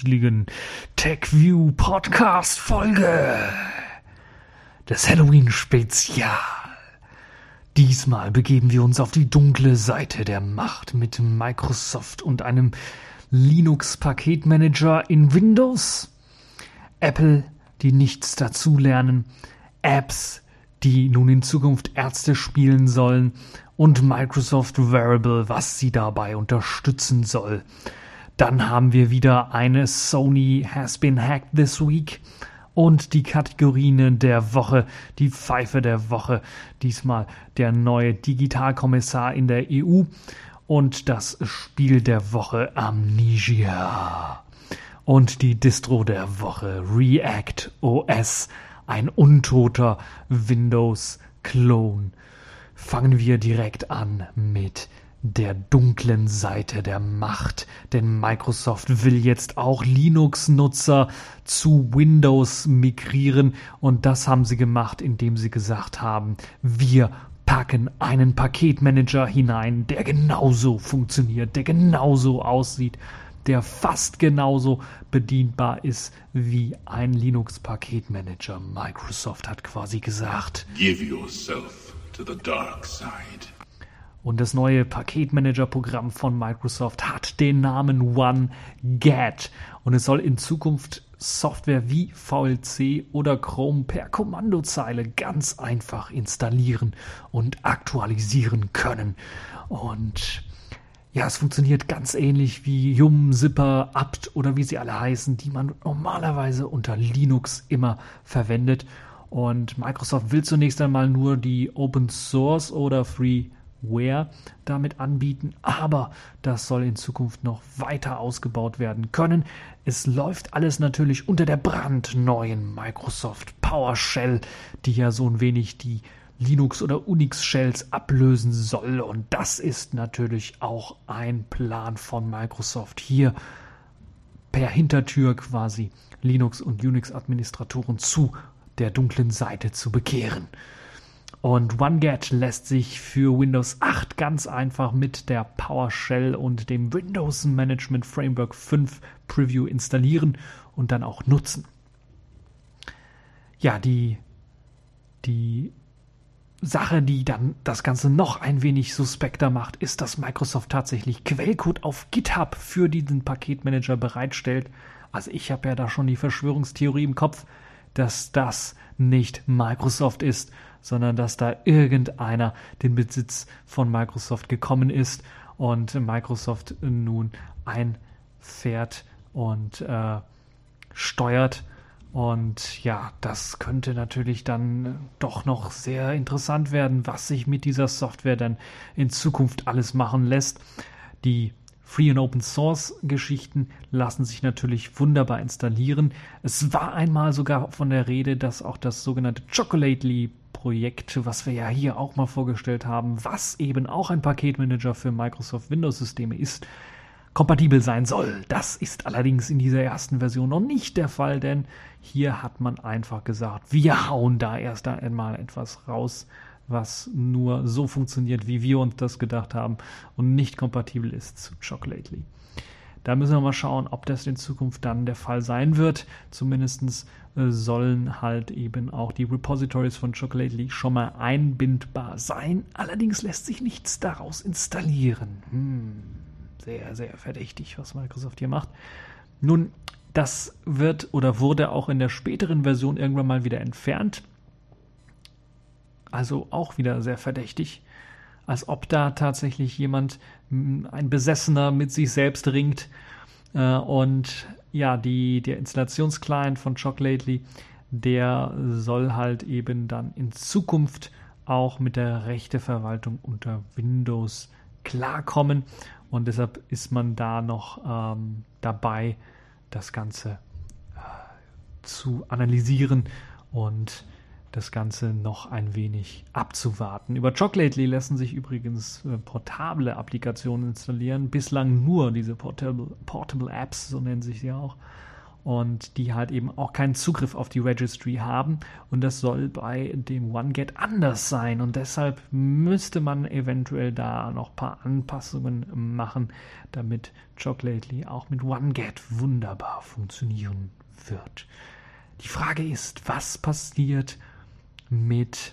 gruseligen TechView Podcast Folge des Halloween Spezial. Diesmal begeben wir uns auf die dunkle Seite der Macht mit Microsoft und einem Linux Paketmanager in Windows, Apple, die nichts dazulernen, Apps, die nun in Zukunft Ärzte spielen sollen und Microsoft Variable, was sie dabei unterstützen soll. Dann haben wir wieder eine Sony has been hacked this week und die Kategorien der Woche, die Pfeife der Woche, diesmal der neue Digitalkommissar in der EU und das Spiel der Woche Amnesia. Und die Distro der Woche React OS, ein untoter Windows-Klon. Fangen wir direkt an mit der dunklen Seite der Macht, denn Microsoft will jetzt auch Linux-Nutzer zu Windows migrieren und das haben sie gemacht, indem sie gesagt haben, wir packen einen Paketmanager hinein, der genauso funktioniert, der genauso aussieht, der fast genauso bedienbar ist wie ein Linux-Paketmanager. Microsoft hat quasi gesagt, Give yourself to the dark side. Und das neue Paketmanager-Programm von Microsoft hat den Namen OneGet und es soll in Zukunft Software wie VLC oder Chrome per Kommandozeile ganz einfach installieren und aktualisieren können. Und ja, es funktioniert ganz ähnlich wie Yum, Zipper, apt oder wie sie alle heißen, die man normalerweise unter Linux immer verwendet. Und Microsoft will zunächst einmal nur die Open Source oder Freeware damit anbieten, aber das soll in Zukunft noch weiter ausgebaut werden können. Es läuft alles natürlich unter der brandneuen Microsoft PowerShell, die ja so ein wenig die Linux- oder Unix-Shells ablösen soll. Und das ist natürlich auch ein Plan von Microsoft hier per Hintertür quasi Linux- und Unix-Administratoren zu der dunklen Seite zu bekehren. Und OneGet lässt sich für Windows 8 ganz einfach mit der PowerShell und dem Windows Management Framework 5 Preview installieren und dann auch nutzen. Ja, die, die Sache, die dann das Ganze noch ein wenig suspekter macht, ist, dass Microsoft tatsächlich Quellcode auf GitHub für diesen Paketmanager bereitstellt. Also ich habe ja da schon die Verschwörungstheorie im Kopf, dass das nicht Microsoft ist, sondern dass da irgendeiner den Besitz von Microsoft gekommen ist und Microsoft nun einfährt und äh, steuert. Und ja, das könnte natürlich dann doch noch sehr interessant werden, was sich mit dieser Software dann in Zukunft alles machen lässt. Die Free- und Open-Source-Geschichten lassen sich natürlich wunderbar installieren. Es war einmal sogar von der Rede, dass auch das sogenannte Chocolately-Projekt, was wir ja hier auch mal vorgestellt haben, was eben auch ein Paketmanager für Microsoft Windows-Systeme ist, kompatibel sein soll. Das ist allerdings in dieser ersten Version noch nicht der Fall, denn hier hat man einfach gesagt, wir hauen da erst einmal etwas raus, was nur so funktioniert, wie wir uns das gedacht haben und nicht kompatibel ist zu Chocolately. Da müssen wir mal schauen, ob das in Zukunft dann der Fall sein wird. Zumindest sollen halt eben auch die Repositories von Chocolately schon mal einbindbar sein. Allerdings lässt sich nichts daraus installieren. Hm, sehr, sehr verdächtig, was Microsoft hier macht. Nun, das wird oder wurde auch in der späteren Version irgendwann mal wieder entfernt. Also auch wieder sehr verdächtig, als ob da tatsächlich jemand, ein Besessener mit sich selbst ringt. Äh, und ja, die, der Installationsclient von Chocolately, der soll halt eben dann in Zukunft auch mit der Rechteverwaltung unter Windows klarkommen. Und deshalb ist man da noch ähm, dabei, das Ganze äh, zu analysieren und das Ganze noch ein wenig abzuwarten. Über Chocolately lassen sich übrigens äh, portable Applikationen installieren. Bislang nur diese Portable, Portable Apps, so nennen sich sie auch. und die halt eben auch keinen Zugriff auf die Registry haben. Und das soll bei dem OneGet anders sein. Und deshalb müsste man eventuell da noch ein paar Anpassungen machen, damit Chocolately auch mit OneGet wunderbar funktionieren wird. Die Frage ist, was passiert mit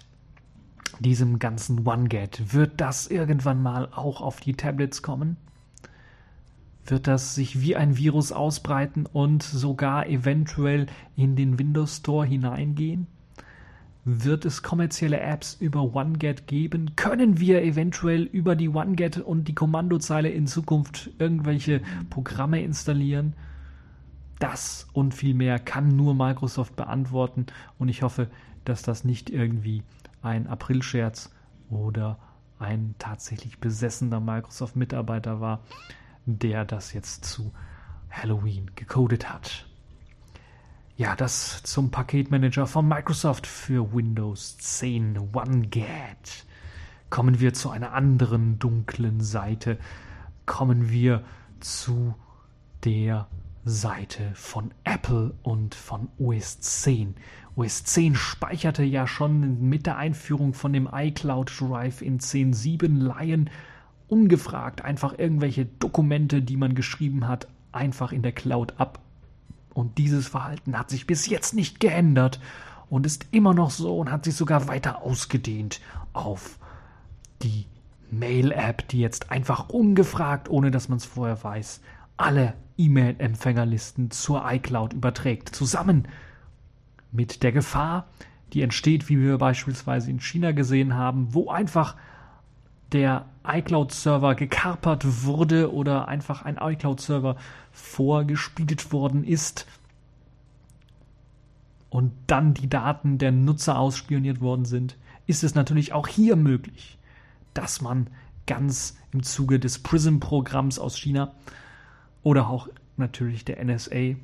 diesem ganzen OneGet? Wird das irgendwann mal auch auf die Tablets kommen? wird das sich wie ein Virus ausbreiten und sogar eventuell in den Windows Store hineingehen? Wird es kommerzielle Apps über OneGet geben? Können wir eventuell über die OneGet und die Kommandozeile in Zukunft irgendwelche Programme installieren? Das und viel mehr kann nur Microsoft beantworten und ich hoffe, dass das nicht irgendwie ein Aprilscherz oder ein tatsächlich besessener Microsoft-Mitarbeiter war der das jetzt zu Halloween gecodet hat. Ja, das zum Paketmanager von Microsoft für Windows 10 OneGet. Kommen wir zu einer anderen dunklen Seite. Kommen wir zu der Seite von Apple und von OS 10. OS 10 speicherte ja schon mit der Einführung von dem iCloud Drive in 10.7 Laien ungefragt einfach irgendwelche Dokumente, die man geschrieben hat, einfach in der Cloud ab. Und dieses Verhalten hat sich bis jetzt nicht geändert und ist immer noch so und hat sich sogar weiter ausgedehnt auf die Mail-App, die jetzt einfach ungefragt, ohne dass man es vorher weiß, alle E-Mail-Empfängerlisten zur iCloud überträgt. Zusammen mit der Gefahr, die entsteht, wie wir beispielsweise in China gesehen haben, wo einfach der iCloud-Server gekapert wurde oder einfach ein iCloud-Server vorgespielt worden ist und dann die Daten der Nutzer ausspioniert worden sind, ist es natürlich auch hier möglich, dass man ganz im Zuge des PRISM-Programms aus China oder auch natürlich der NSA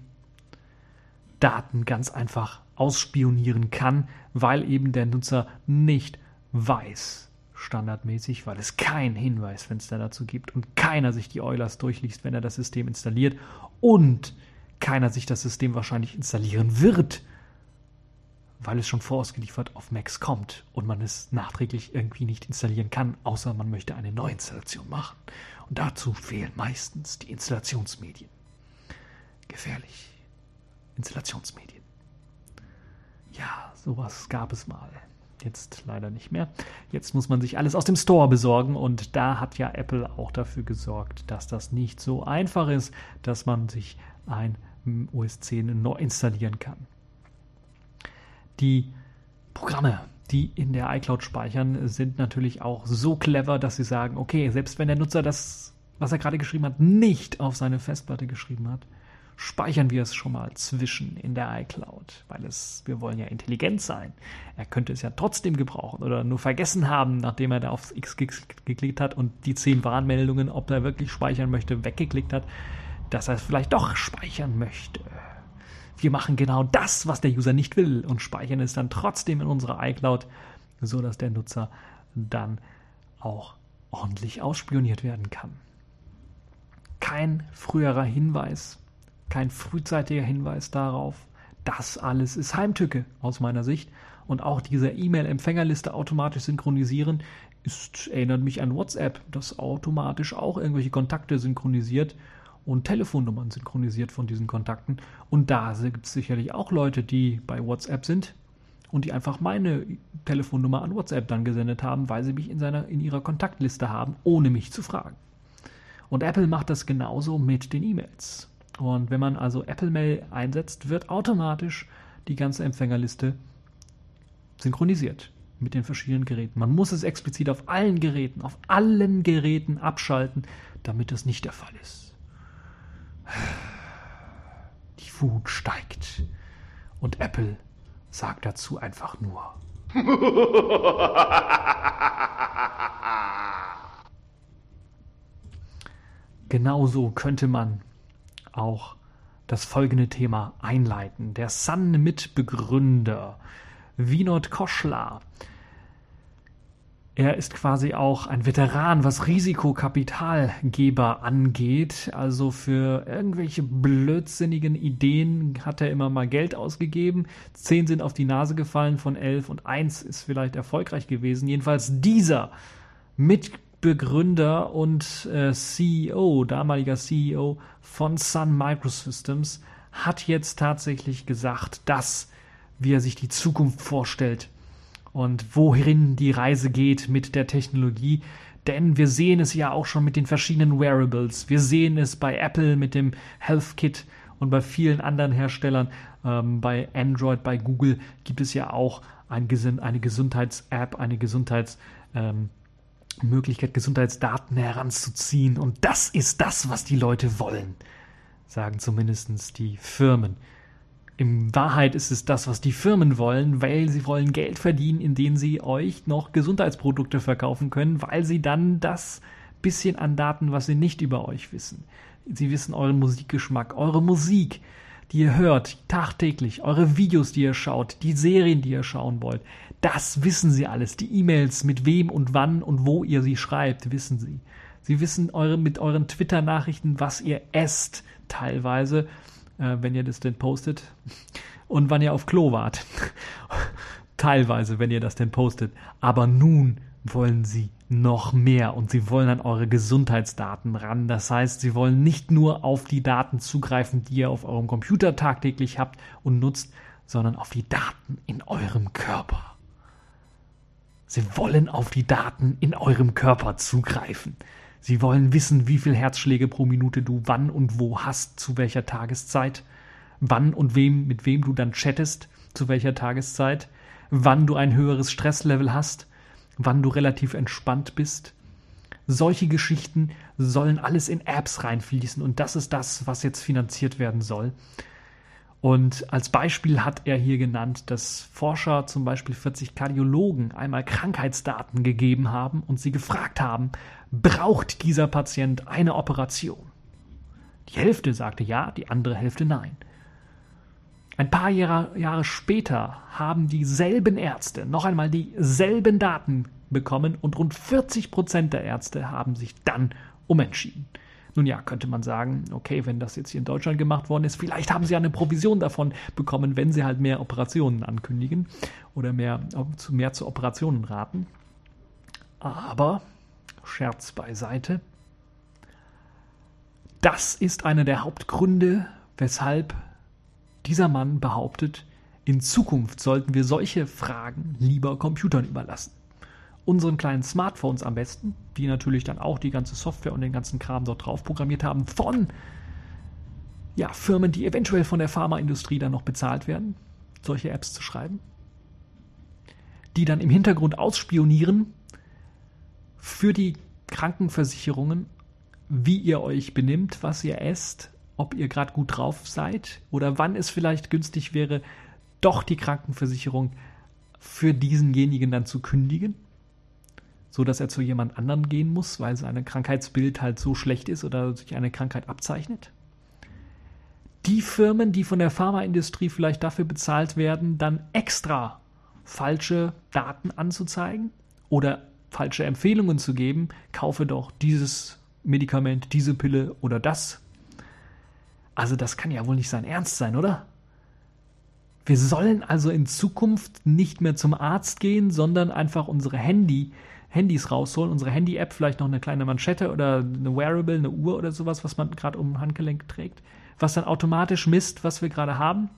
Daten ganz einfach ausspionieren kann, weil eben der Nutzer nicht weiß, standardmäßig, weil es kein Hinweisfenster dazu gibt und keiner sich die Eulers durchliest, wenn er das System installiert und keiner sich das System wahrscheinlich installieren wird, weil es schon vorausgeliefert auf Macs kommt und man es nachträglich irgendwie nicht installieren kann, außer man möchte eine Neuinstallation machen. Und dazu fehlen meistens die Installationsmedien. Gefährlich. Installationsmedien. Ja, sowas gab es mal. Jetzt leider nicht mehr. Jetzt muss man sich alles aus dem Store besorgen und da hat ja Apple auch dafür gesorgt, dass das nicht so einfach ist, dass man sich ein OS 10 neu installieren kann. Die Programme, die in der iCloud speichern, sind natürlich auch so clever, dass sie sagen, okay, selbst wenn der Nutzer das, was er gerade geschrieben hat, nicht auf seine Festplatte geschrieben hat, speichern wir es schon mal zwischen in der iCloud, weil es, wir wollen ja intelligent sein. Er könnte es ja trotzdem gebrauchen oder nur vergessen haben, nachdem er da aufs X geklickt hat und die zehn Warnmeldungen, ob er wirklich speichern möchte, weggeklickt hat, dass er es vielleicht doch speichern möchte. Wir machen genau das, was der User nicht will und speichern es dann trotzdem in unserer iCloud, so dass der Nutzer dann auch ordentlich ausspioniert werden kann. Kein früherer Hinweis kein frühzeitiger Hinweis darauf. Das alles ist Heimtücke aus meiner Sicht. Und auch diese E-Mail-Empfängerliste automatisch synchronisieren, ist, erinnert mich an WhatsApp, das automatisch auch irgendwelche Kontakte synchronisiert und Telefonnummern synchronisiert von diesen Kontakten. Und da gibt es sicherlich auch Leute, die bei WhatsApp sind und die einfach meine Telefonnummer an WhatsApp dann gesendet haben, weil sie mich in, seiner, in ihrer Kontaktliste haben, ohne mich zu fragen. Und Apple macht das genauso mit den E-Mails. Und wenn man also Apple Mail einsetzt, wird automatisch die ganze Empfängerliste synchronisiert mit den verschiedenen Geräten. Man muss es explizit auf allen Geräten, auf allen Geräten abschalten, damit das nicht der Fall ist. Die Wut steigt und Apple sagt dazu einfach nur. Genauso könnte man auch das folgende Thema einleiten. Der Sun-Mitbegründer Vinod Koschla Er ist quasi auch ein Veteran, was Risikokapitalgeber angeht. Also für irgendwelche blödsinnigen Ideen hat er immer mal Geld ausgegeben. Zehn sind auf die Nase gefallen von elf und eins ist vielleicht erfolgreich gewesen. Jedenfalls dieser Mitbegründer und äh, CEO, damaliger CEO von Sun Microsystems, hat jetzt tatsächlich gesagt, dass, wie er sich die Zukunft vorstellt, und wohin die Reise geht mit der Technologie. Denn wir sehen es ja auch schon mit den verschiedenen Wearables. Wir sehen es bei Apple mit dem Health Kit und bei vielen anderen Herstellern. Ähm, bei Android, bei Google gibt es ja auch ein, eine Gesundheits-App, eine Gesundheitsmöglichkeit, ähm, Gesundheitsdaten heranzuziehen. Und das ist das, was die Leute wollen, sagen zumindest die Firmen. In Wahrheit ist es das, was die Firmen wollen, weil sie wollen Geld verdienen, indem sie euch noch Gesundheitsprodukte verkaufen können, weil sie dann das bisschen an Daten, was sie nicht über euch wissen. Sie wissen euren Musikgeschmack, eure Musik, die ihr hört, tagtäglich, eure Videos, die ihr schaut, die Serien, die ihr schauen wollt. Das wissen sie alles. Die E-Mails, mit wem und wann und wo ihr sie schreibt, wissen sie. Sie wissen eure, mit euren Twitter-Nachrichten, was ihr esst, teilweise äh, wenn ihr das denn postet. Und wann ihr auf Klo wart. Teilweise, wenn ihr das denn postet. Aber nun wollen sie noch mehr und sie wollen an eure Gesundheitsdaten ran. Das heißt, sie wollen nicht nur auf die Daten zugreifen, die ihr auf eurem Computer tagtäglich habt und nutzt, sondern auf die Daten in eurem Körper. Sie wollen auf die Daten in eurem Körper zugreifen. Sie wollen wissen, wie viel Herzschläge pro Minute du wann und wo hast, zu welcher Tageszeit, wann und wem, mit wem du dann chattest, zu welcher Tageszeit, wann du ein höheres Stresslevel hast, wann du relativ entspannt bist. Solche Geschichten sollen alles in Apps reinfließen und das ist das, was jetzt finanziert werden soll. Und als Beispiel hat er hier genannt, dass Forscher zum Beispiel 40 Kardiologen einmal Krankheitsdaten gegeben haben und sie gefragt haben, braucht dieser Patient eine Operation? Die Hälfte sagte ja, die andere Hälfte nein. Ein paar Jahre, Jahre später haben dieselben Ärzte noch einmal dieselben Daten bekommen und rund 40 Prozent der Ärzte haben sich dann umentschieden. Nun ja, könnte man sagen, okay, wenn das jetzt hier in Deutschland gemacht worden ist, vielleicht haben sie ja eine Provision davon bekommen, wenn sie halt mehr Operationen ankündigen oder mehr, mehr zu Operationen raten. Aber, Scherz beiseite, das ist einer der Hauptgründe, weshalb dieser Mann behauptet, in Zukunft sollten wir solche Fragen lieber Computern überlassen unseren kleinen Smartphones am besten, die natürlich dann auch die ganze Software und den ganzen Kram dort drauf programmiert haben, von ja, Firmen, die eventuell von der Pharmaindustrie dann noch bezahlt werden, solche Apps zu schreiben, die dann im Hintergrund ausspionieren für die Krankenversicherungen, wie ihr euch benimmt, was ihr esst, ob ihr gerade gut drauf seid oder wann es vielleicht günstig wäre, doch die Krankenversicherung für diesenjenigen dann zu kündigen so dass er zu jemand anderem gehen muss, weil sein Krankheitsbild halt so schlecht ist oder sich eine Krankheit abzeichnet. Die Firmen, die von der Pharmaindustrie vielleicht dafür bezahlt werden, dann extra falsche Daten anzuzeigen oder falsche Empfehlungen zu geben, kaufe doch dieses Medikament, diese Pille oder das. Also das kann ja wohl nicht sein Ernst sein, oder? Wir sollen also in Zukunft nicht mehr zum Arzt gehen, sondern einfach unsere Handy Handys rausholen, unsere Handy-App, vielleicht noch eine kleine Manschette oder eine Wearable, eine Uhr oder sowas, was man gerade um Handgelenk trägt, was dann automatisch misst, was wir gerade haben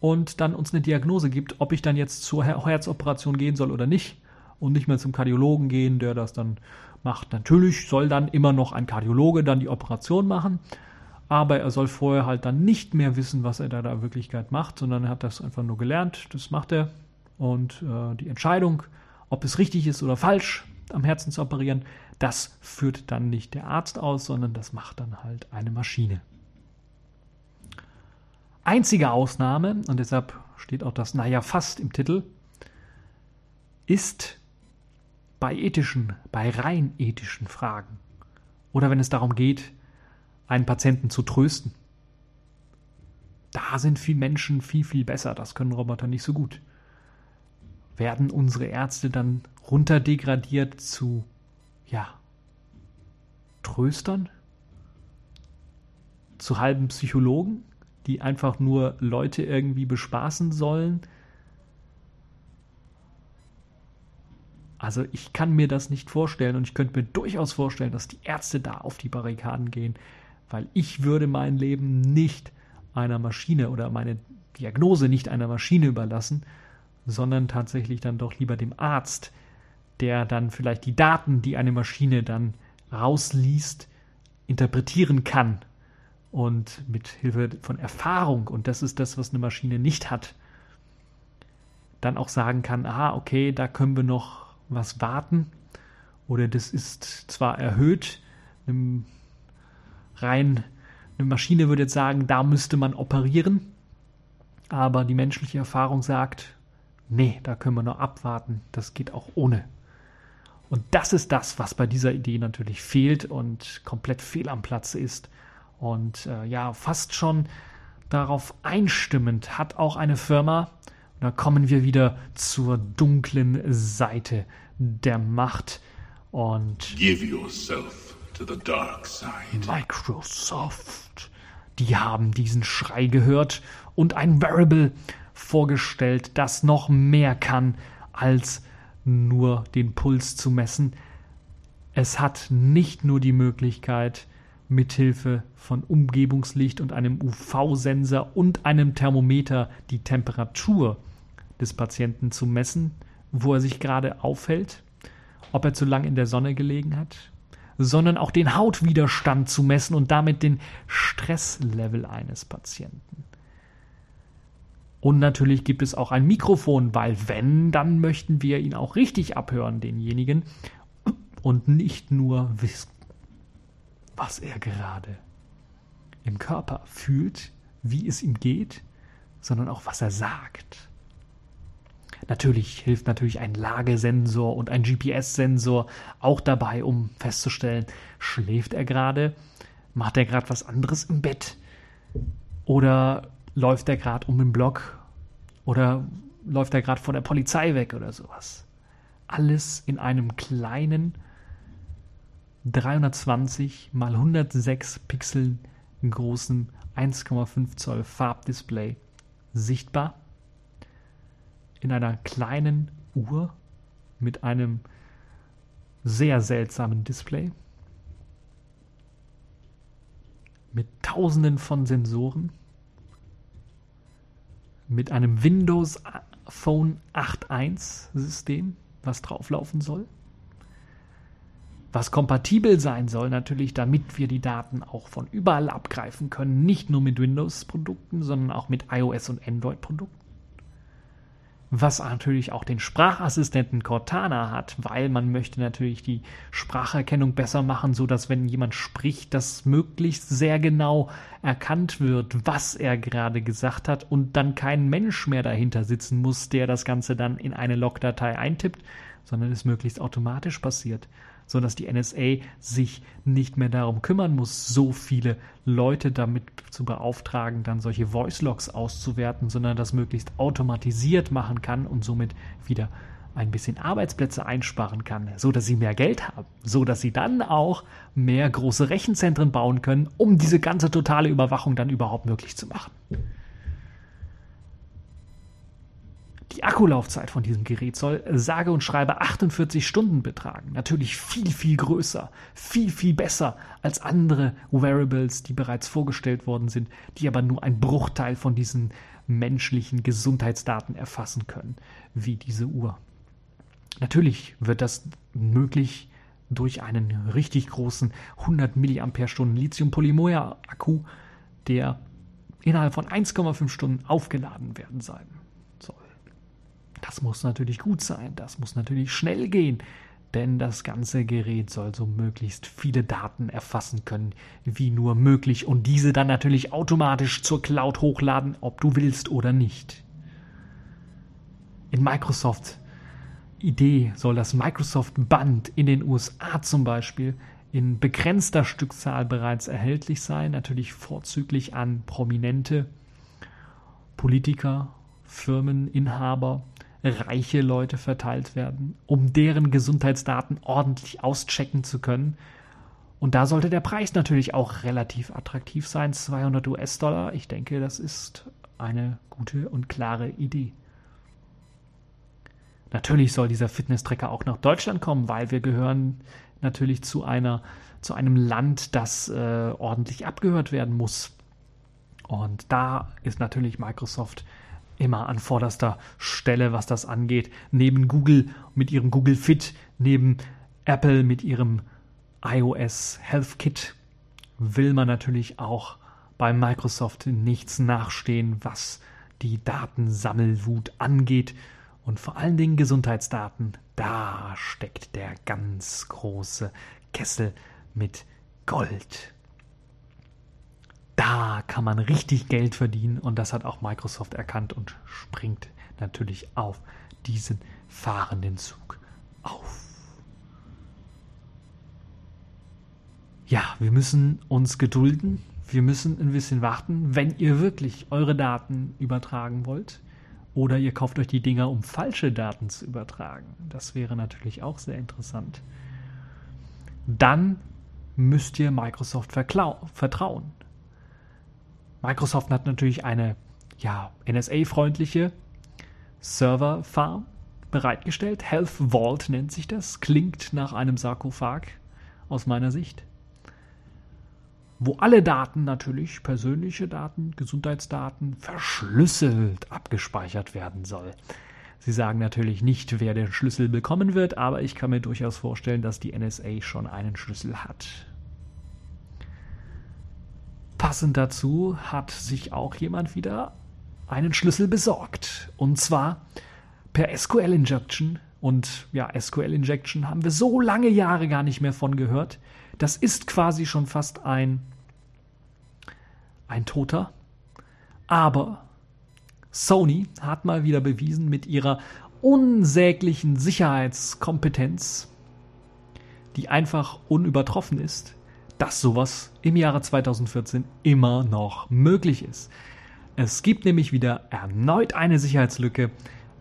und dann uns eine Diagnose gibt, ob ich dann jetzt zur Herzoperation gehen soll oder nicht und nicht mehr zum Kardiologen gehen, der das dann macht. Natürlich soll dann immer noch ein Kardiologe dann die Operation machen, aber er soll vorher halt dann nicht mehr wissen, was er da in Wirklichkeit macht, sondern er hat das einfach nur gelernt, das macht er und äh, die Entscheidung ob es richtig ist oder falsch, am Herzen zu operieren, das führt dann nicht der Arzt aus, sondern das macht dann halt eine Maschine. Einzige Ausnahme, und deshalb steht auch das Naja fast im Titel, ist bei ethischen, bei rein ethischen Fragen oder wenn es darum geht, einen Patienten zu trösten. Da sind viele Menschen viel, viel besser. Das können Roboter nicht so gut werden unsere Ärzte dann runterdegradiert zu, ja, Tröstern? Zu halben Psychologen, die einfach nur Leute irgendwie bespaßen sollen? Also ich kann mir das nicht vorstellen und ich könnte mir durchaus vorstellen, dass die Ärzte da auf die Barrikaden gehen, weil ich würde mein Leben nicht einer Maschine oder meine Diagnose nicht einer Maschine überlassen, sondern tatsächlich dann doch lieber dem Arzt, der dann vielleicht die Daten, die eine Maschine dann rausliest, interpretieren kann und mit Hilfe von Erfahrung, und das ist das, was eine Maschine nicht hat, dann auch sagen kann, aha, okay, da können wir noch was warten. Oder das ist zwar erhöht, rein eine Maschine würde jetzt sagen, da müsste man operieren, aber die menschliche Erfahrung sagt, nee, da können wir noch abwarten, das geht auch ohne. Und das ist das, was bei dieser Idee natürlich fehlt und komplett fehl am Platz ist. Und äh, ja, fast schon darauf einstimmend hat auch eine Firma, da kommen wir wieder zur dunklen Seite der Macht und Give yourself to the dark side. Microsoft. Die haben diesen Schrei gehört und ein Variable vorgestellt, das noch mehr kann als nur den Puls zu messen. Es hat nicht nur die Möglichkeit, mithilfe von Umgebungslicht und einem UV-Sensor und einem Thermometer die Temperatur des Patienten zu messen, wo er sich gerade aufhält, ob er zu lang in der Sonne gelegen hat, sondern auch den Hautwiderstand zu messen und damit den Stresslevel eines Patienten. Und natürlich gibt es auch ein Mikrofon, weil wenn, dann möchten wir ihn auch richtig abhören, denjenigen, und nicht nur wissen, was er gerade im Körper fühlt, wie es ihm geht, sondern auch was er sagt. Natürlich hilft natürlich ein Lagesensor und ein GPS-Sensor auch dabei, um festzustellen, schläft er gerade, macht er gerade was anderes im Bett oder läuft er gerade um den Block oder läuft er gerade von der Polizei weg oder sowas. Alles in einem kleinen 320 mal 106 Pixeln großen 1,5 Zoll Farbdisplay sichtbar. In einer kleinen Uhr mit einem sehr seltsamen Display, mit tausenden von Sensoren, mit einem Windows Phone 8.1 System, was drauflaufen soll, was kompatibel sein soll natürlich, damit wir die Daten auch von überall abgreifen können, nicht nur mit Windows-Produkten, sondern auch mit iOS und Android-Produkten was natürlich auch den Sprachassistenten Cortana hat, weil man möchte natürlich die Spracherkennung besser machen, so dass wenn jemand spricht, das möglichst sehr genau erkannt wird, was er gerade gesagt hat und dann kein Mensch mehr dahinter sitzen muss, der das Ganze dann in eine Logdatei eintippt, sondern es möglichst automatisch passiert so dass die NSA sich nicht mehr darum kümmern muss, so viele Leute damit zu beauftragen, dann solche Voice Logs auszuwerten, sondern das möglichst automatisiert machen kann und somit wieder ein bisschen Arbeitsplätze einsparen kann, so dass sie mehr Geld haben, so dass sie dann auch mehr große Rechenzentren bauen können, um diese ganze totale Überwachung dann überhaupt möglich zu machen. Die Akkulaufzeit von diesem Gerät soll sage und schreibe 48 Stunden betragen. Natürlich viel, viel größer, viel, viel besser als andere Wearables, die bereits vorgestellt worden sind, die aber nur ein Bruchteil von diesen menschlichen Gesundheitsdaten erfassen können, wie diese Uhr. Natürlich wird das möglich durch einen richtig großen 100 mAh Lithium-Polymer-Akku, der innerhalb von 1,5 Stunden aufgeladen werden soll. Das muss natürlich gut sein, das muss natürlich schnell gehen, denn das ganze Gerät soll so möglichst viele Daten erfassen können, wie nur möglich und diese dann natürlich automatisch zur Cloud hochladen, ob du willst oder nicht. In Microsoft Idee soll das Microsoft Band in den USA zum Beispiel in begrenzter Stückzahl bereits erhältlich sein, natürlich vorzüglich an prominente Politiker, Firmeninhaber reiche Leute verteilt werden, um deren Gesundheitsdaten ordentlich auschecken zu können. Und da sollte der Preis natürlich auch relativ attraktiv sein. 200 US-Dollar, ich denke, das ist eine gute und klare Idee. Natürlich soll dieser Fitness-Tracker auch nach Deutschland kommen, weil wir gehören natürlich zu einer zu einem Land, das äh, ordentlich abgehört werden muss. Und da ist natürlich Microsoft immer an vorderster Stelle, was das angeht. Neben Google mit ihrem Google Fit, neben Apple mit ihrem iOS Health Kit will man natürlich auch bei Microsoft nichts nachstehen, was die Datensammelwut angeht. Und vor allen Dingen Gesundheitsdaten, da steckt der ganz große Kessel mit Gold. Da kann man richtig Geld verdienen und das hat auch Microsoft erkannt und springt natürlich auf diesen fahrenden Zug auf. Ja, wir müssen uns gedulden. Wir müssen ein bisschen warten, wenn ihr wirklich eure Daten übertragen wollt. Oder ihr kauft euch die Dinger, um falsche Daten zu übertragen. Das wäre natürlich auch sehr interessant. Dann müsst ihr Microsoft vertrauen. Microsoft hat natürlich eine ja, NSA-freundliche Serverfarm bereitgestellt. Health Vault nennt sich das. Klingt nach einem Sarkophag aus meiner Sicht. Wo alle Daten natürlich, persönliche Daten, Gesundheitsdaten, verschlüsselt abgespeichert werden soll. Sie sagen natürlich nicht, wer den Schlüssel bekommen wird, aber ich kann mir durchaus vorstellen, dass die NSA schon einen Schlüssel hat. Passend dazu hat sich auch jemand wieder einen Schlüssel besorgt. Und zwar per SQL Injection. Und ja, SQL Injection haben wir so lange Jahre gar nicht mehr von gehört. Das ist quasi schon fast ein, ein Toter. Aber Sony hat mal wieder bewiesen mit ihrer unsäglichen Sicherheitskompetenz, die einfach unübertroffen ist, dass sowas im Jahre 2014 immer noch möglich ist. Es gibt nämlich wieder erneut eine Sicherheitslücke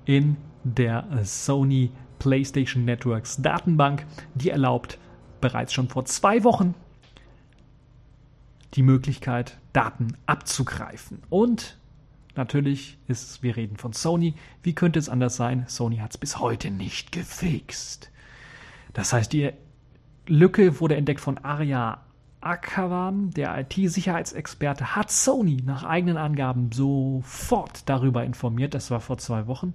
in der Sony PlayStation Networks Datenbank, die erlaubt bereits schon vor zwei Wochen die Möglichkeit, Daten abzugreifen. Und natürlich ist, wir reden von Sony. Wie könnte es anders sein? Sony hat es bis heute nicht gefixt. Das heißt, die Lücke wurde entdeckt von Aria Akawan, der IT-Sicherheitsexperte, hat Sony nach eigenen Angaben sofort darüber informiert, das war vor zwei Wochen,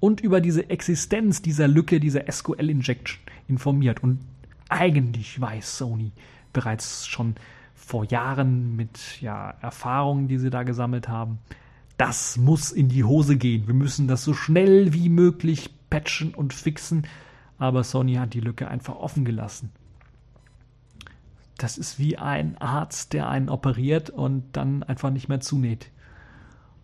und über diese Existenz dieser Lücke, dieser SQL-Injection informiert. Und eigentlich weiß Sony bereits schon vor Jahren mit ja, Erfahrungen, die sie da gesammelt haben, das muss in die Hose gehen. Wir müssen das so schnell wie möglich patchen und fixen. Aber Sony hat die Lücke einfach offen gelassen. Das ist wie ein Arzt, der einen operiert und dann einfach nicht mehr zunäht.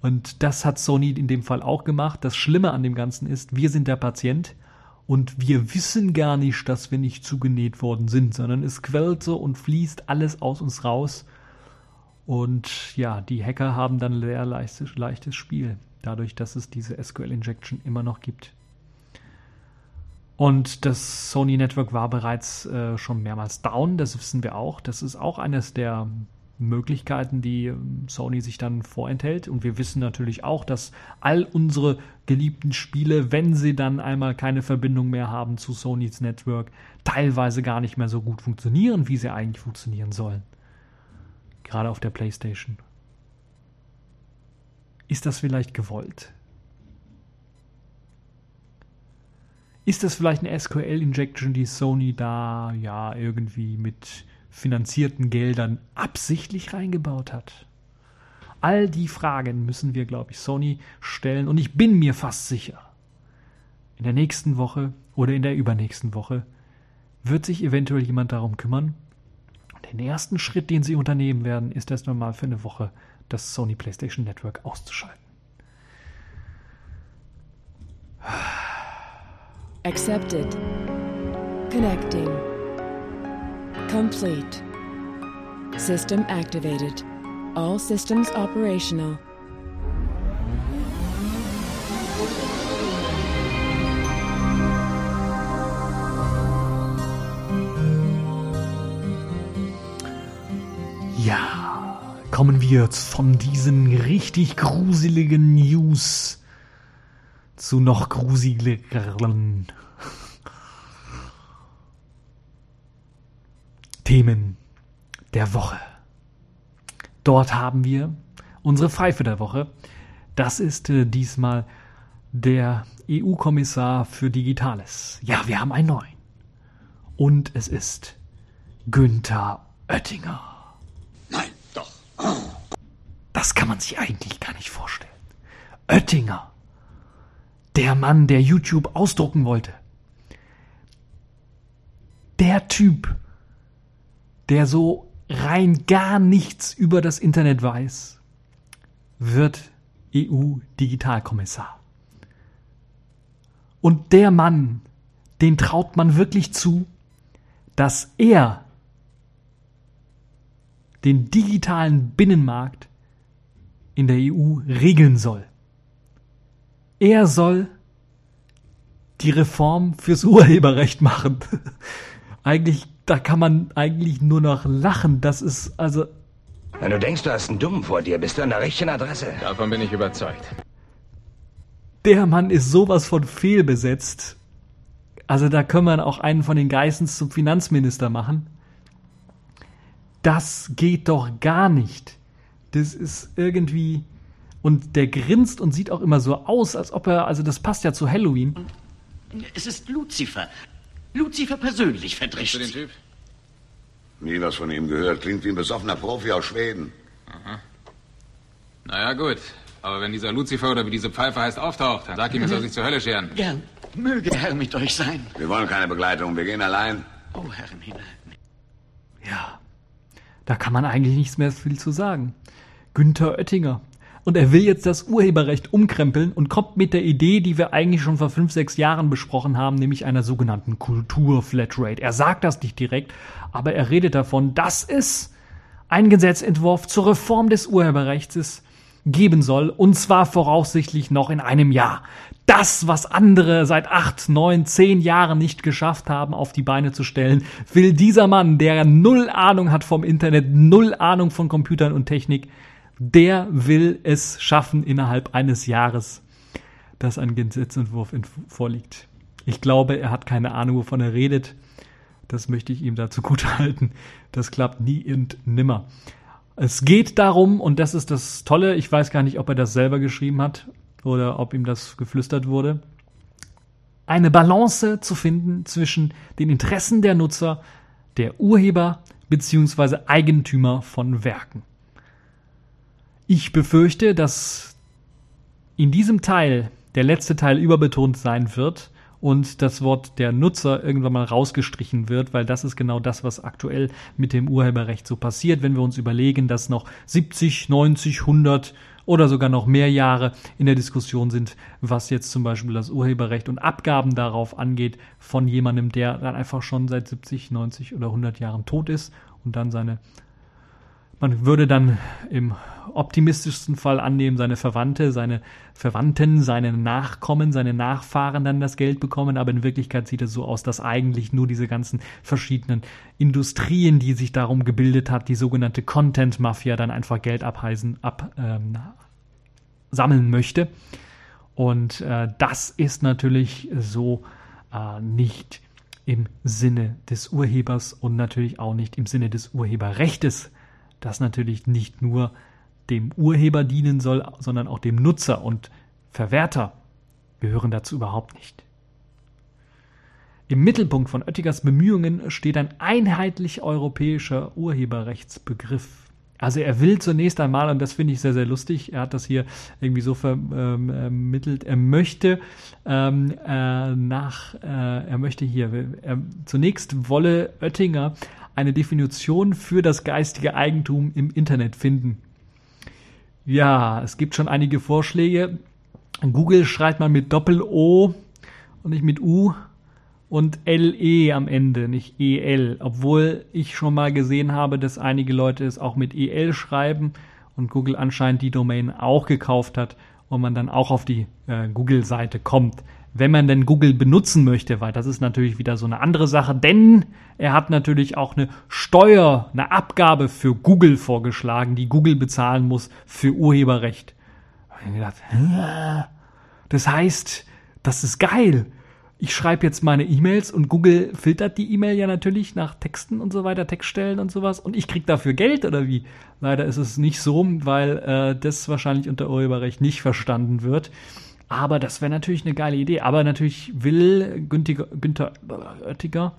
Und das hat Sony in dem Fall auch gemacht. Das Schlimme an dem Ganzen ist, wir sind der Patient und wir wissen gar nicht, dass wir nicht zugenäht worden sind, sondern es quellt so und fließt alles aus uns raus. Und ja, die Hacker haben dann sehr leichtes, leichtes Spiel, dadurch, dass es diese SQL-Injection immer noch gibt. Und das Sony Network war bereits äh, schon mehrmals down, das wissen wir auch. Das ist auch eines der Möglichkeiten, die ähm, Sony sich dann vorenthält. Und wir wissen natürlich auch, dass all unsere geliebten Spiele, wenn sie dann einmal keine Verbindung mehr haben zu Sonys Network, teilweise gar nicht mehr so gut funktionieren, wie sie eigentlich funktionieren sollen. Gerade auf der PlayStation. Ist das vielleicht gewollt? Ist das vielleicht eine SQL-Injection, die Sony da ja irgendwie mit finanzierten Geldern absichtlich reingebaut hat? All die Fragen müssen wir, glaube ich, Sony stellen und ich bin mir fast sicher, in der nächsten Woche oder in der übernächsten Woche wird sich eventuell jemand darum kümmern. Und den ersten Schritt, den sie unternehmen werden, ist erst einmal für eine Woche das Sony PlayStation Network auszuschalten. Accepted. Connecting. Complete. System activated. All systems operational. Ja, kommen wir von diesen richtig gruseligen News zu noch gruseligeren Themen der Woche. Dort haben wir unsere Pfeife der Woche. Das ist äh, diesmal der EU-Kommissar für Digitales. Ja, wir haben einen neuen. Und es ist Günther Oettinger. Nein, doch. Das kann man sich eigentlich gar nicht vorstellen. Oettinger. Der Mann, der YouTube ausdrucken wollte. Der Typ, der so rein gar nichts über das Internet weiß, wird EU-Digitalkommissar. Und der Mann, den traut man wirklich zu, dass er den digitalen Binnenmarkt in der EU regeln soll. Er soll die Reform fürs Urheberrecht machen. eigentlich, da kann man eigentlich nur noch lachen. Das ist also. Wenn du denkst, du hast einen Dummen vor dir, bist du an der richtigen Adresse. Davon bin ich überzeugt. Der Mann ist sowas von fehlbesetzt. Also da können wir auch einen von den Geissens zum Finanzminister machen. Das geht doch gar nicht. Das ist irgendwie. Und der grinst und sieht auch immer so aus, als ob er. Also das passt ja zu Halloween. Es ist Lucifer. Lucifer persönlich Kennst verdrischt du den. Typ? Nie was von ihm gehört. Klingt wie ein besoffener Profi aus Schweden. Naja, gut. Aber wenn dieser Lucifer oder wie diese Pfeife heißt auftaucht, dann sag ihm, er soll sich zur Hölle scheren. Gern. Möge der Herr mit euch sein. Wir wollen keine Begleitung. Wir gehen allein. Oh, Herr im Himmel. Ja, da kann man eigentlich nichts mehr viel zu sagen. Günther Oettinger. Und er will jetzt das Urheberrecht umkrempeln und kommt mit der Idee, die wir eigentlich schon vor fünf, sechs Jahren besprochen haben, nämlich einer sogenannten Kulturflatrate. Er sagt das nicht direkt, aber er redet davon, dass es einen Gesetzentwurf zur Reform des Urheberrechts geben soll, und zwar voraussichtlich noch in einem Jahr. Das, was andere seit acht, neun, zehn Jahren nicht geschafft haben, auf die Beine zu stellen, will dieser Mann, der null Ahnung hat vom Internet, null Ahnung von Computern und Technik, der will es schaffen innerhalb eines Jahres, dass ein Gesetzentwurf vorliegt. Ich glaube, er hat keine Ahnung, wovon er redet. Das möchte ich ihm dazu gut halten. Das klappt nie und nimmer. Es geht darum, und das ist das Tolle, ich weiß gar nicht, ob er das selber geschrieben hat oder ob ihm das geflüstert wurde, eine Balance zu finden zwischen den Interessen der Nutzer, der Urheber bzw. Eigentümer von Werken. Ich befürchte, dass in diesem Teil der letzte Teil überbetont sein wird und das Wort der Nutzer irgendwann mal rausgestrichen wird, weil das ist genau das, was aktuell mit dem Urheberrecht so passiert, wenn wir uns überlegen, dass noch 70, 90, 100 oder sogar noch mehr Jahre in der Diskussion sind, was jetzt zum Beispiel das Urheberrecht und Abgaben darauf angeht von jemandem, der dann einfach schon seit 70, 90 oder 100 Jahren tot ist und dann seine man würde dann im optimistischsten Fall annehmen, seine Verwandte, seine Verwandten, seine Nachkommen, seine Nachfahren dann das Geld bekommen, aber in Wirklichkeit sieht es so aus, dass eigentlich nur diese ganzen verschiedenen Industrien, die sich darum gebildet hat, die sogenannte Content Mafia dann einfach Geld abheisen, ab, ähm, sammeln möchte. Und äh, das ist natürlich so äh, nicht im Sinne des Urhebers und natürlich auch nicht im Sinne des Urheberrechtes, das natürlich nicht nur dem Urheber dienen soll, sondern auch dem Nutzer und Verwerter gehören dazu überhaupt nicht. Im Mittelpunkt von Oettingers Bemühungen steht ein einheitlich europäischer Urheberrechtsbegriff. Also er will zunächst einmal, und das finde ich sehr, sehr lustig, er hat das hier irgendwie so vermittelt, er möchte ähm, äh, nach, äh, er möchte hier, er, zunächst wolle Oettinger eine Definition für das geistige Eigentum im Internet finden. Ja, es gibt schon einige Vorschläge. Google schreibt man mit Doppel-O und nicht mit U und LE am Ende, nicht EL. Obwohl ich schon mal gesehen habe, dass einige Leute es auch mit EL schreiben und Google anscheinend die Domain auch gekauft hat und man dann auch auf die äh, Google-Seite kommt, wenn man denn Google benutzen möchte, weil das ist natürlich wieder so eine andere Sache, denn er hat natürlich auch eine Steuer, eine Abgabe für Google vorgeschlagen, die Google bezahlen muss für Urheberrecht. Da ich gedacht, das heißt, das ist geil. Ich schreibe jetzt meine E-Mails und Google filtert die E-Mail ja natürlich nach Texten und so weiter, Textstellen und sowas und ich krieg dafür Geld oder wie? Leider ist es nicht so, weil äh, das wahrscheinlich unter Urheberrecht nicht verstanden wird. Aber das wäre natürlich eine geile Idee. Aber natürlich will Günther, Günther Oettinger,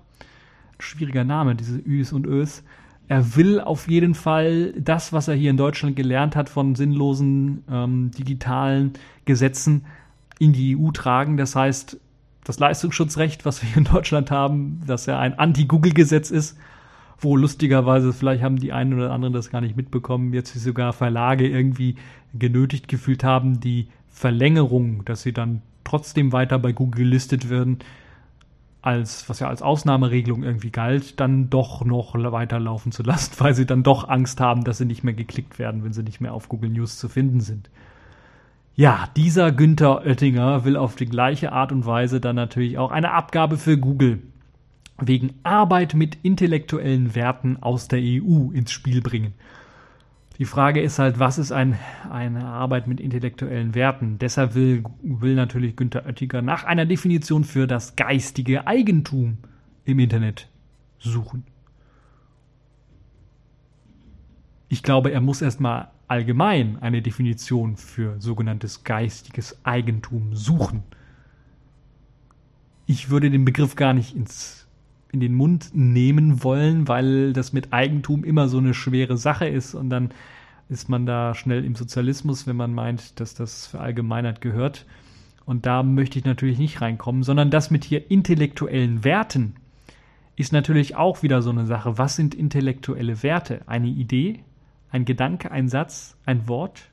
schwieriger Name, diese Üs und Ös, er will auf jeden Fall das, was er hier in Deutschland gelernt hat von sinnlosen ähm, digitalen Gesetzen, in die EU tragen. Das heißt, das Leistungsschutzrecht, was wir hier in Deutschland haben, dass ja ein Anti-Google-Gesetz ist, wo lustigerweise, vielleicht haben die einen oder anderen das gar nicht mitbekommen, jetzt sogar Verlage irgendwie genötigt gefühlt haben, die Verlängerung, dass sie dann trotzdem weiter bei Google gelistet werden, als, was ja als Ausnahmeregelung irgendwie galt, dann doch noch weiterlaufen zu lassen, weil sie dann doch Angst haben, dass sie nicht mehr geklickt werden, wenn sie nicht mehr auf Google News zu finden sind. Ja, dieser Günther Oettinger will auf die gleiche Art und Weise dann natürlich auch eine Abgabe für Google wegen Arbeit mit intellektuellen Werten aus der EU ins Spiel bringen. Die Frage ist halt, was ist ein, eine Arbeit mit intellektuellen Werten? Deshalb will, will natürlich Günther Oettinger nach einer Definition für das geistige Eigentum im Internet suchen. Ich glaube, er muss erstmal allgemein eine Definition für sogenanntes geistiges Eigentum suchen. Ich würde den Begriff gar nicht ins, in den Mund nehmen wollen, weil das mit Eigentum immer so eine schwere Sache ist und dann ist man da schnell im Sozialismus, wenn man meint, dass das verallgemeinert gehört. Und da möchte ich natürlich nicht reinkommen, sondern das mit hier intellektuellen Werten ist natürlich auch wieder so eine Sache. Was sind intellektuelle Werte? Eine Idee, ein Gedanke, ein Satz, ein Wort,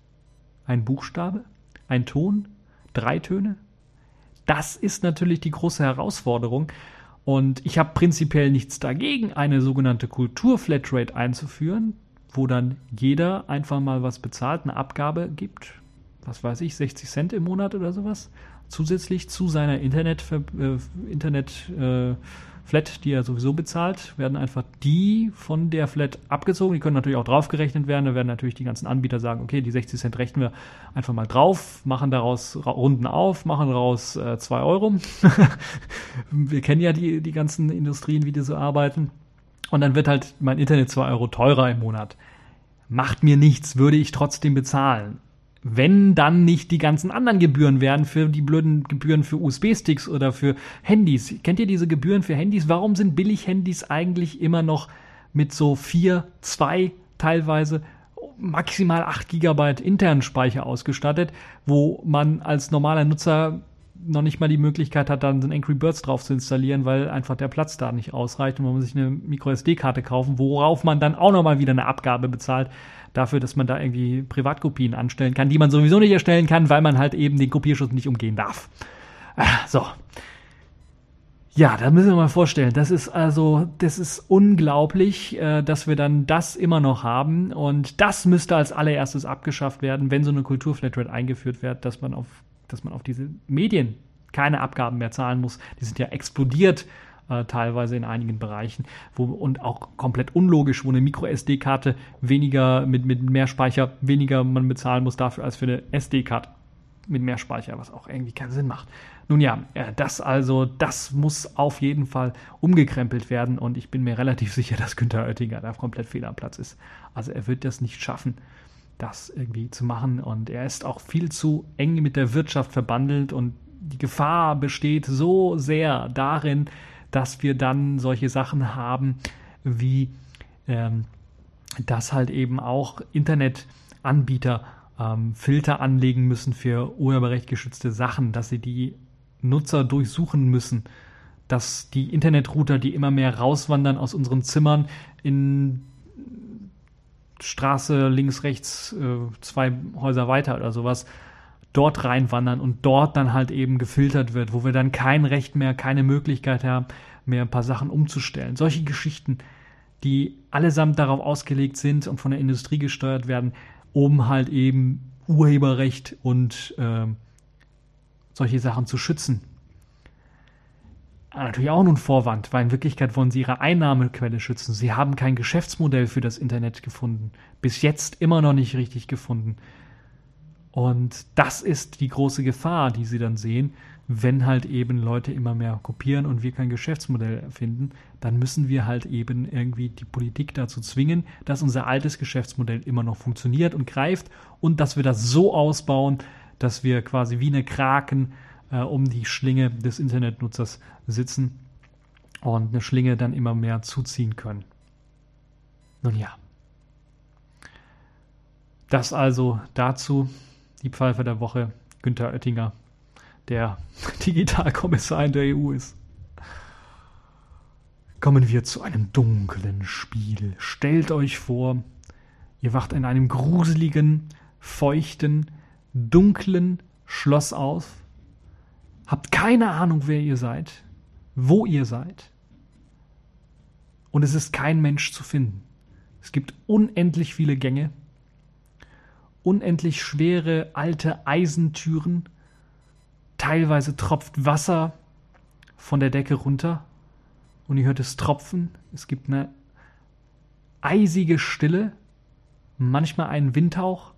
ein Buchstabe, ein Ton, drei Töne? Das ist natürlich die große Herausforderung. Und ich habe prinzipiell nichts dagegen, eine sogenannte Kultur-Flatrate einzuführen, wo dann jeder einfach mal was bezahlt, eine Abgabe gibt, was weiß ich, 60 Cent im Monat oder sowas, zusätzlich zu seiner Internet, äh, Internet äh, Flat, die er sowieso bezahlt, werden einfach die von der Flat abgezogen. Die können natürlich auch draufgerechnet werden. Da werden natürlich die ganzen Anbieter sagen, okay, die 60 Cent rechnen wir einfach mal drauf, machen daraus Runden auf, machen daraus 2 äh, Euro. wir kennen ja die, die ganzen Industrien, wie die so arbeiten. Und dann wird halt mein Internet 2 Euro teurer im Monat. Macht mir nichts, würde ich trotzdem bezahlen wenn dann nicht die ganzen anderen Gebühren wären für die blöden Gebühren für USB-Sticks oder für Handys. Kennt ihr diese Gebühren für Handys? Warum sind Billig-Handys eigentlich immer noch mit so 4, 2 teilweise maximal 8 Gigabyte internen Speicher ausgestattet, wo man als normaler Nutzer noch nicht mal die Möglichkeit hat, dann den Angry Birds drauf zu installieren, weil einfach der Platz da nicht ausreicht und man muss sich eine MicroSD-Karte kaufen, worauf man dann auch nochmal wieder eine Abgabe bezahlt dafür, dass man da irgendwie Privatkopien anstellen kann, die man sowieso nicht erstellen kann, weil man halt eben den Kopierschutz nicht umgehen darf. Ah, so. Ja, da müssen wir mal vorstellen, das ist also, das ist unglaublich, äh, dass wir dann das immer noch haben und das müsste als allererstes abgeschafft werden, wenn so eine Kulturflatrate eingeführt wird, dass man auf, dass man auf diese Medien keine Abgaben mehr zahlen muss. Die sind ja explodiert äh, teilweise in einigen Bereichen, wo und auch komplett unlogisch, wo eine Micro-SD-Karte weniger mit, mit mehr Speicher weniger man bezahlen muss dafür als für eine SD-Karte mit mehr Speicher, was auch irgendwie keinen Sinn macht. Nun ja, äh, das also, das muss auf jeden Fall umgekrempelt werden und ich bin mir relativ sicher, dass Günther Oettinger da komplett fehl am Platz ist. Also er wird das nicht schaffen, das irgendwie zu machen und er ist auch viel zu eng mit der Wirtschaft verbandelt und die Gefahr besteht so sehr darin, dass wir dann solche Sachen haben wie ähm, dass halt eben auch Internetanbieter ähm, Filter anlegen müssen für urheberrecht geschützte Sachen, dass sie die Nutzer durchsuchen müssen, dass die Internetrouter, die immer mehr rauswandern aus unseren Zimmern in Straße links, rechts, äh, zwei Häuser weiter oder sowas, dort reinwandern und dort dann halt eben gefiltert wird, wo wir dann kein Recht mehr, keine Möglichkeit haben, mehr ein paar Sachen umzustellen. Solche Geschichten, die allesamt darauf ausgelegt sind und von der Industrie gesteuert werden, um halt eben Urheberrecht und äh, solche Sachen zu schützen. natürlich auch nur ein Vorwand, weil in Wirklichkeit wollen sie ihre Einnahmequelle schützen. Sie haben kein Geschäftsmodell für das Internet gefunden. Bis jetzt immer noch nicht richtig gefunden. Und das ist die große Gefahr, die sie dann sehen, wenn halt eben Leute immer mehr kopieren und wir kein Geschäftsmodell finden, dann müssen wir halt eben irgendwie die Politik dazu zwingen, dass unser altes Geschäftsmodell immer noch funktioniert und greift und dass wir das so ausbauen, dass wir quasi wie eine Kraken äh, um die Schlinge des Internetnutzers sitzen und eine Schlinge dann immer mehr zuziehen können. Nun ja. Das also dazu die Pfeife der Woche, Günther Oettinger, der Digitalkommissar in der EU ist. Kommen wir zu einem dunklen Spiel. Stellt euch vor, ihr wacht in einem gruseligen, feuchten, dunklen Schloss auf, habt keine Ahnung, wer ihr seid, wo ihr seid, und es ist kein Mensch zu finden. Es gibt unendlich viele Gänge, unendlich schwere alte Eisentüren, teilweise tropft Wasser von der Decke runter und ihr hört es tropfen. Es gibt eine eisige Stille, manchmal einen Windhauch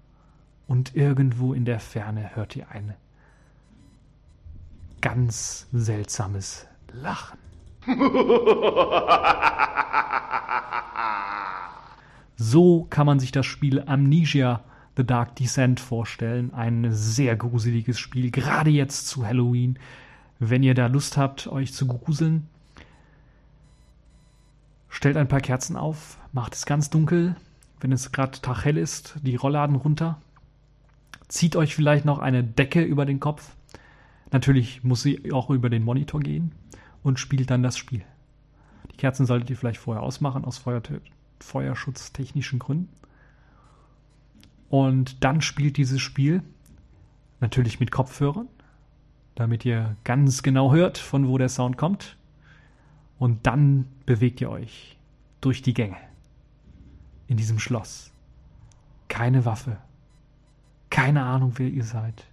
und irgendwo in der Ferne hört ihr ein ganz seltsames Lachen. So kann man sich das Spiel Amnesia The Dark Descent vorstellen. Ein sehr gruseliges Spiel, gerade jetzt zu Halloween. Wenn ihr da Lust habt, euch zu gruseln, stellt ein paar Kerzen auf, macht es ganz dunkel, wenn es gerade taghell ist, die Rollladen runter, zieht euch vielleicht noch eine Decke über den Kopf. Natürlich muss sie auch über den Monitor gehen und spielt dann das Spiel. Die Kerzen solltet ihr vielleicht vorher ausmachen aus Feuer feuerschutztechnischen Gründen. Und dann spielt dieses Spiel natürlich mit Kopfhörern, damit ihr ganz genau hört, von wo der Sound kommt. Und dann bewegt ihr euch durch die Gänge in diesem Schloss. Keine Waffe. Keine Ahnung, wer ihr seid.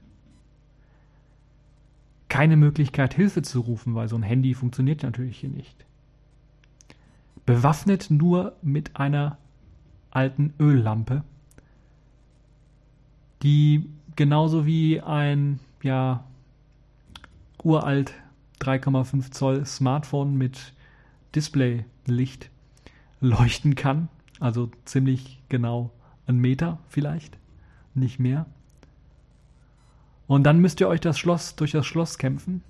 Keine Möglichkeit, Hilfe zu rufen, weil so ein Handy funktioniert natürlich hier nicht. Bewaffnet nur mit einer alten Öllampe die genauso wie ein ja uralt 3,5 Zoll Smartphone mit Displaylicht leuchten kann, also ziemlich genau einen Meter vielleicht, nicht mehr. Und dann müsst ihr euch das Schloss durch das Schloss kämpfen,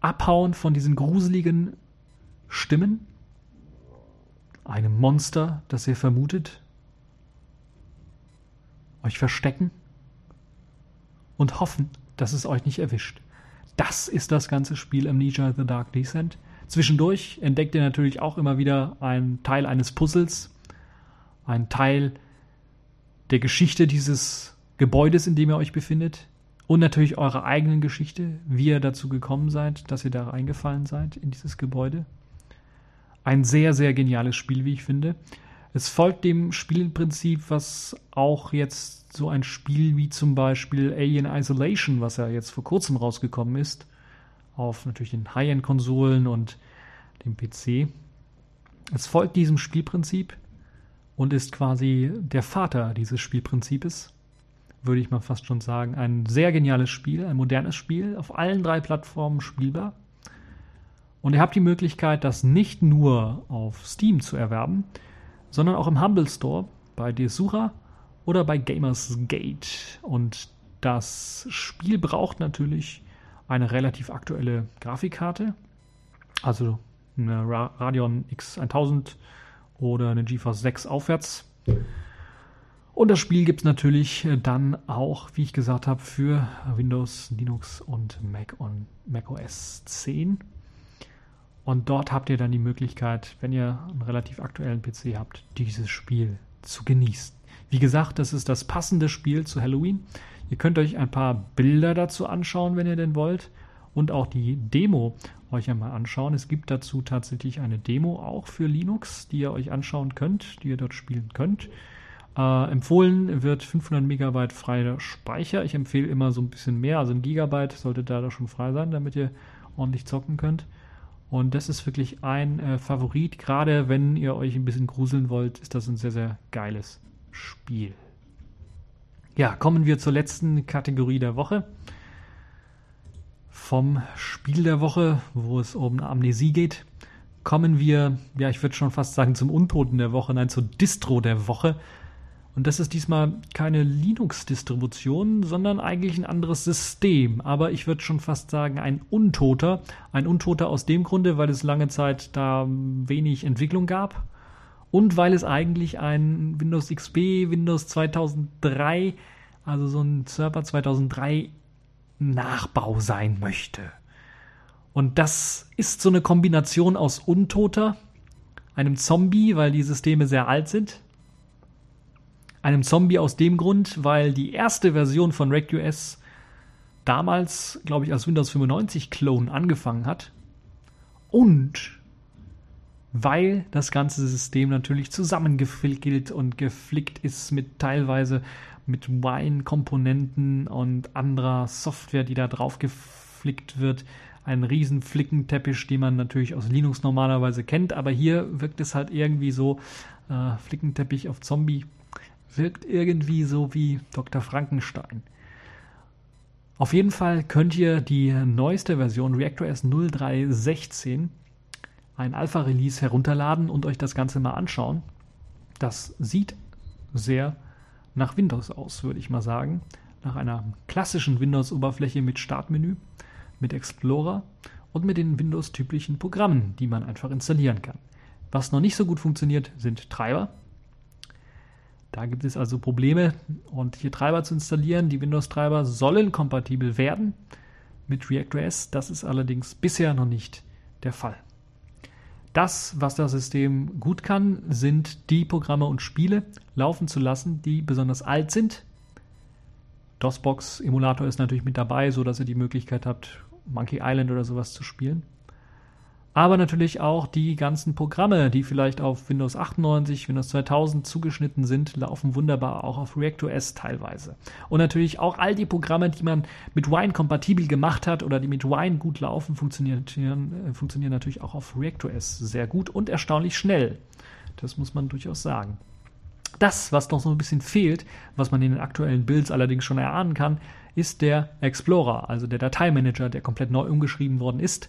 abhauen von diesen gruseligen Stimmen, einem Monster, das ihr vermutet, euch verstecken und hoffen, dass es euch nicht erwischt. Das ist das ganze Spiel Amnesia The Dark Descent. Zwischendurch entdeckt ihr natürlich auch immer wieder einen Teil eines Puzzles, einen Teil der Geschichte dieses Gebäudes, in dem ihr euch befindet und natürlich eure eigenen Geschichte, wie ihr dazu gekommen seid, dass ihr da reingefallen seid in dieses Gebäude. Ein sehr, sehr geniales Spiel, wie ich finde. Es folgt dem Spielprinzip, was auch jetzt so ein Spiel wie zum Beispiel Alien Isolation, was ja jetzt vor kurzem rausgekommen ist, auf natürlich den High-End-Konsolen und dem PC. Es folgt diesem Spielprinzip und ist quasi der Vater dieses Spielprinzips, würde ich mal fast schon sagen. Ein sehr geniales Spiel, ein modernes Spiel, auf allen drei Plattformen spielbar. Und ihr habt die Möglichkeit, das nicht nur auf Steam zu erwerben, sondern auch im Humble Store bei Desura oder bei Gamersgate. Und das Spiel braucht natürlich eine relativ aktuelle Grafikkarte, also eine Radeon X1000 oder eine GeForce 6 aufwärts. Und das Spiel gibt es natürlich dann auch, wie ich gesagt habe, für Windows, Linux und Mac und Mac OS 10. Und dort habt ihr dann die Möglichkeit, wenn ihr einen relativ aktuellen PC habt, dieses Spiel zu genießen. Wie gesagt, das ist das passende Spiel zu Halloween. Ihr könnt euch ein paar Bilder dazu anschauen, wenn ihr denn wollt. Und auch die Demo euch einmal anschauen. Es gibt dazu tatsächlich eine Demo auch für Linux, die ihr euch anschauen könnt, die ihr dort spielen könnt. Äh, empfohlen wird 500 Megabyte freier Speicher. Ich empfehle immer so ein bisschen mehr, also ein Gigabyte sollte da schon frei sein, damit ihr ordentlich zocken könnt. Und das ist wirklich ein äh, Favorit. Gerade wenn ihr euch ein bisschen gruseln wollt, ist das ein sehr, sehr geiles Spiel. Ja, kommen wir zur letzten Kategorie der Woche. Vom Spiel der Woche, wo es um Amnesie geht, kommen wir, ja, ich würde schon fast sagen, zum Untoten der Woche, nein, zur Distro der Woche. Und das ist diesmal keine Linux-Distribution, sondern eigentlich ein anderes System. Aber ich würde schon fast sagen, ein Untoter. Ein Untoter aus dem Grunde, weil es lange Zeit da wenig Entwicklung gab. Und weil es eigentlich ein Windows XP, Windows 2003, also so ein Server 2003 Nachbau sein möchte. Und das ist so eine Kombination aus Untoter, einem Zombie, weil die Systeme sehr alt sind, einem Zombie aus dem Grund, weil die erste Version von RegOS damals, glaube ich, als Windows 95 Clone angefangen hat und weil das ganze System natürlich zusammengeflickelt und geflickt ist mit teilweise mit Wine-Komponenten und anderer Software, die da drauf geflickt wird. Ein riesen Flickenteppich, den man natürlich aus Linux normalerweise kennt, aber hier wirkt es halt irgendwie so, äh, Flickenteppich auf Zombie, wirkt irgendwie so wie Dr. Frankenstein. Auf jeden Fall könnt ihr die neueste Version ReactOS 0316, ein Alpha-Release, herunterladen und euch das Ganze mal anschauen. Das sieht sehr nach Windows aus, würde ich mal sagen. Nach einer klassischen Windows-Oberfläche mit Startmenü, mit Explorer und mit den Windows-typischen Programmen, die man einfach installieren kann. Was noch nicht so gut funktioniert, sind Treiber. Da gibt es also Probleme und hier Treiber zu installieren. Die Windows-Treiber sollen kompatibel werden mit ReactOS. Das ist allerdings bisher noch nicht der Fall. Das, was das System gut kann, sind die Programme und Spiele laufen zu lassen, die besonders alt sind. DOSBox Emulator ist natürlich mit dabei, so dass ihr die Möglichkeit habt, Monkey Island oder sowas zu spielen aber natürlich auch die ganzen Programme, die vielleicht auf Windows 98, Windows 2000 zugeschnitten sind, laufen wunderbar auch auf ReactOS teilweise. Und natürlich auch all die Programme, die man mit Wine kompatibel gemacht hat oder die mit Wine gut laufen, funktionieren, äh, funktionieren natürlich auch auf ReactOS sehr gut und erstaunlich schnell. Das muss man durchaus sagen. Das, was noch so ein bisschen fehlt, was man in den aktuellen Builds allerdings schon erahnen kann, ist der Explorer, also der Dateimanager, der komplett neu umgeschrieben worden ist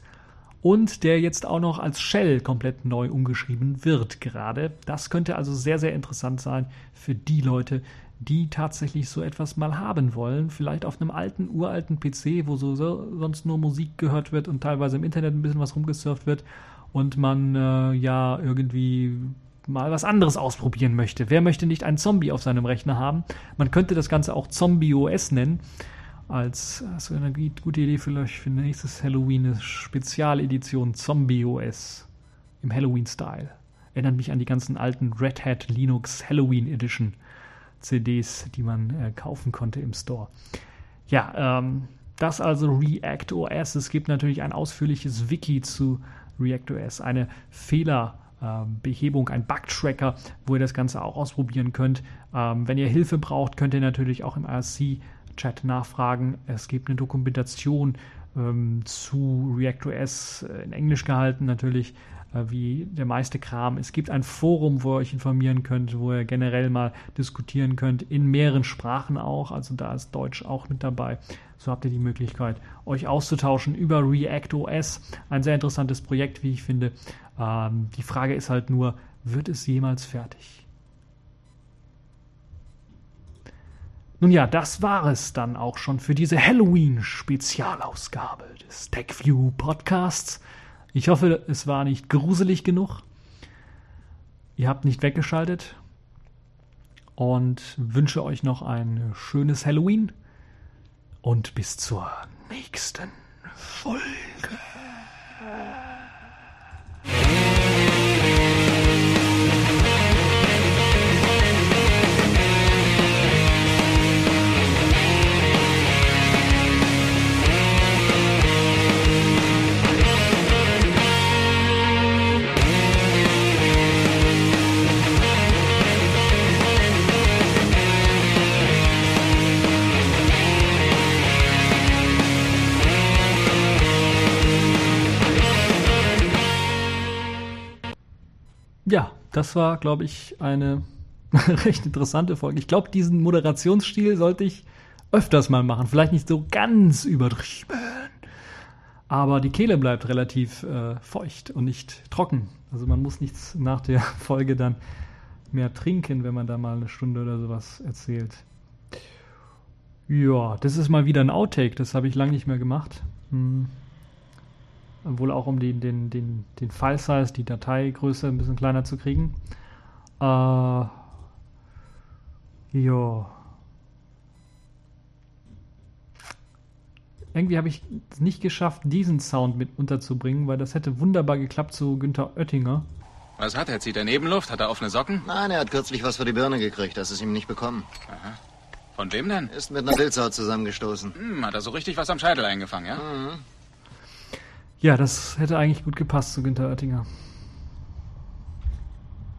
und der jetzt auch noch als Shell komplett neu umgeschrieben wird gerade. Das könnte also sehr, sehr interessant sein für die Leute, die tatsächlich so etwas mal haben wollen. Vielleicht auf einem alten, uralten PC, wo so, so sonst nur Musik gehört wird und teilweise im Internet ein bisschen was rumgesurft wird und man äh, ja irgendwie mal was anderes ausprobieren möchte. Wer möchte nicht einen Zombie auf seinem Rechner haben? Man könnte das Ganze auch Zombie OS nennen als also eine gute Idee vielleicht für nächstes Halloween eine Spezialedition Zombie OS im Halloween-Style. Erinnert mich an die ganzen alten Red Hat Linux Halloween Edition CDs, die man äh, kaufen konnte im Store. Ja, ähm, das also React OS. Es gibt natürlich ein ausführliches Wiki zu React OS, eine Fehlerbehebung, ein Bug-Tracker, wo ihr das Ganze auch ausprobieren könnt. Ähm, wenn ihr Hilfe braucht, könnt ihr natürlich auch im IRC Chat nachfragen. Es gibt eine Dokumentation ähm, zu ReactOS äh, in Englisch gehalten, natürlich äh, wie der meiste Kram. Es gibt ein Forum, wo ihr euch informieren könnt, wo ihr generell mal diskutieren könnt, in mehreren Sprachen auch. Also da ist Deutsch auch mit dabei. So habt ihr die Möglichkeit, euch auszutauschen über ReactOS. Ein sehr interessantes Projekt, wie ich finde. Ähm, die Frage ist halt nur, wird es jemals fertig? Nun ja, das war es dann auch schon für diese Halloween-Spezialausgabe des TechView Podcasts. Ich hoffe, es war nicht gruselig genug. Ihr habt nicht weggeschaltet und wünsche euch noch ein schönes Halloween und bis zur nächsten Folge. Das war, glaube ich, eine recht interessante Folge. Ich glaube, diesen Moderationsstil sollte ich öfters mal machen. Vielleicht nicht so ganz übertrieben. Aber die Kehle bleibt relativ äh, feucht und nicht trocken. Also man muss nichts nach der Folge dann mehr trinken, wenn man da mal eine Stunde oder sowas erzählt. Ja, das ist mal wieder ein Outtake. Das habe ich lange nicht mehr gemacht. Hm. Wohl auch um den, den, den, den File-Size, die Dateigröße ein bisschen kleiner zu kriegen. Äh, ja. Irgendwie habe ich es nicht geschafft, diesen Sound mit unterzubringen, weil das hätte wunderbar geklappt zu Günther Oettinger. Was hat er? Zieht er Nebenluft? Hat er offene Socken? Nein, er hat kürzlich was für die Birne gekriegt. Das ist ihm nicht bekommen. Von wem denn? Ist mit einer Wildsau zusammengestoßen. Hm, hat er so richtig was am Scheitel eingefangen, ja? Ja, das hätte eigentlich gut gepasst zu Günther Oettinger.